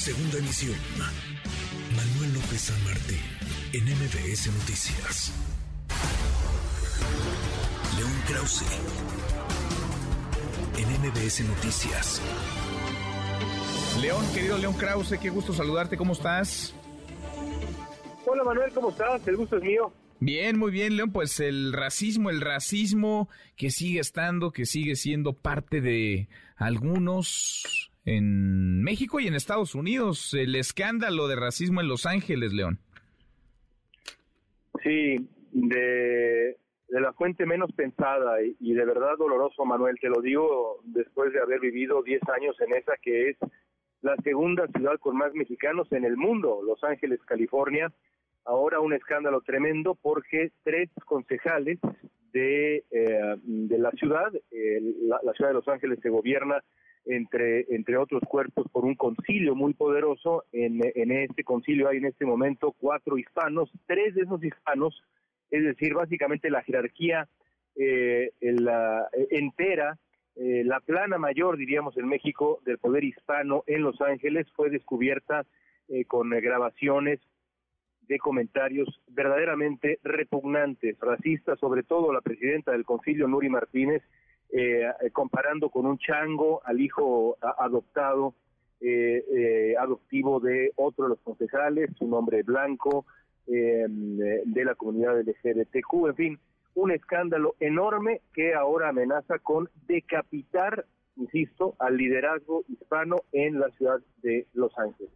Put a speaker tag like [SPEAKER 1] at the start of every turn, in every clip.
[SPEAKER 1] Segunda emisión. Manuel López San Martín, en MBS Noticias. León Krause, en MBS Noticias.
[SPEAKER 2] León, querido León Krause, qué gusto saludarte, ¿cómo estás?
[SPEAKER 3] Hola Manuel, ¿cómo estás? El gusto es mío.
[SPEAKER 2] Bien, muy bien, León. Pues el racismo, el racismo que sigue estando, que sigue siendo parte de algunos en México y en Estados Unidos. El escándalo de racismo en Los Ángeles, León.
[SPEAKER 3] Sí, de, la fuente menos pensada y, de verdad doloroso, Manuel. Te lo digo después de haber vivido 10 años en esa que es la segunda ciudad con más mexicanos en el mundo, Los Ángeles, California ahora un escándalo tremendo porque tres concejales de, eh, de la ciudad, la, ciudad de Los Ángeles se gobierna entre, entre otros cuerpos por un concilio muy poderoso. En, en este concilio hay en este momento cuatro hispanos, tres de esos hispanos, es decir, básicamente la jerarquía eh, entera, eh, la plana mayor, diríamos en México, del poder hispano en Los Ángeles fue descubierta con grabaciones de comentarios verdaderamente repugnantes, racistas, sobre todo la presidenta del concilio, Nuri Martínez, eh, eh, comparando con un chango al hijo adoptado, eh, adoptivo de otro de los concejales, un hombre blanco de la comunidad LGBTQ, en fin, un escándalo enorme que ahora amenaza con decapitar, insisto, al liderazgo hispano en la ciudad de Los Ángeles.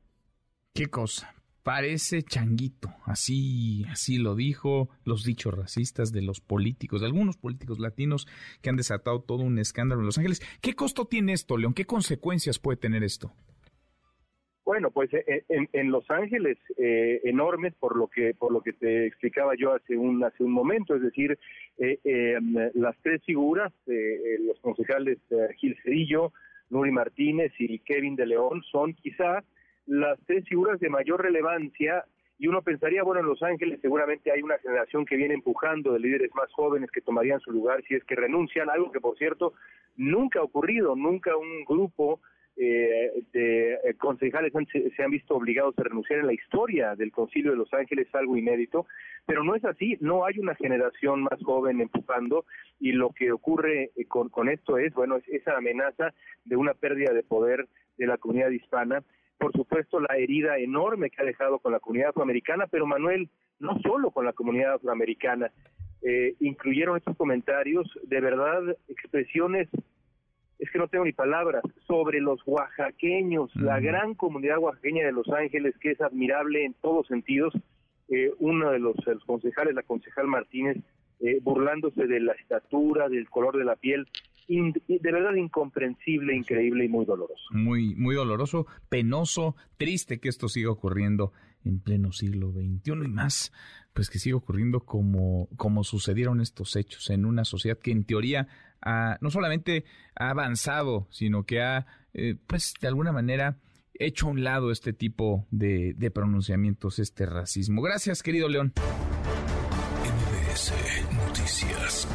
[SPEAKER 2] ¿Qué cosa? Parece changuito, así, así lo dijo los dichos racistas de los políticos, de algunos políticos latinos que han desatado todo un escándalo en Los Ángeles. ¿Qué costo tiene esto, León? ¿Qué consecuencias puede tener esto?
[SPEAKER 3] Bueno, pues eh, en, Los Ángeles eh, enormes por lo que por lo que te explicaba yo hace un hace un momento, es decir, eh, las tres figuras, los concejales Gil Cerillo, Nuri Martínez y Kevin de León son quizás las tres figuras de mayor relevancia y uno pensaría, bueno, en Los Ángeles seguramente hay una generación que viene empujando de líderes más jóvenes que tomarían su lugar si es que renuncian, algo que por cierto nunca ha ocurrido, nunca un grupo eh, de eh, concejales se, han visto obligados a renunciar en la historia del Concilio de Los Ángeles, algo inédito, pero no es así, no hay una generación más joven empujando y lo que ocurre eh, con, con esto es, bueno, es esa amenaza de una pérdida de poder de la comunidad hispana por supuesto, la herida enorme que ha dejado con la comunidad afroamericana, pero Manuel, no solo con la comunidad afroamericana, eh, incluyeron estos comentarios, de verdad, expresiones, es que no tengo ni palabras, sobre los oaxaqueños, la gran comunidad oaxaqueña de Los Ángeles, que es admirable en todos sentidos. Eh, uno de los, concejales, la concejal Martínez, eh, burlándose de la estatura, del color de la piel, de verdad incomprensible, increíble y muy doloroso.
[SPEAKER 2] Muy, muy doloroso, penoso, triste que esto siga ocurriendo en pleno siglo XXI y más, pues que siga ocurriendo como, como sucedieron estos hechos en una sociedad que en teoría ha, no solamente ha avanzado, sino que ha, eh, pues de alguna manera, hecho a un lado este tipo de, de pronunciamientos, este racismo. Gracias, querido León.
[SPEAKER 1] Noticias.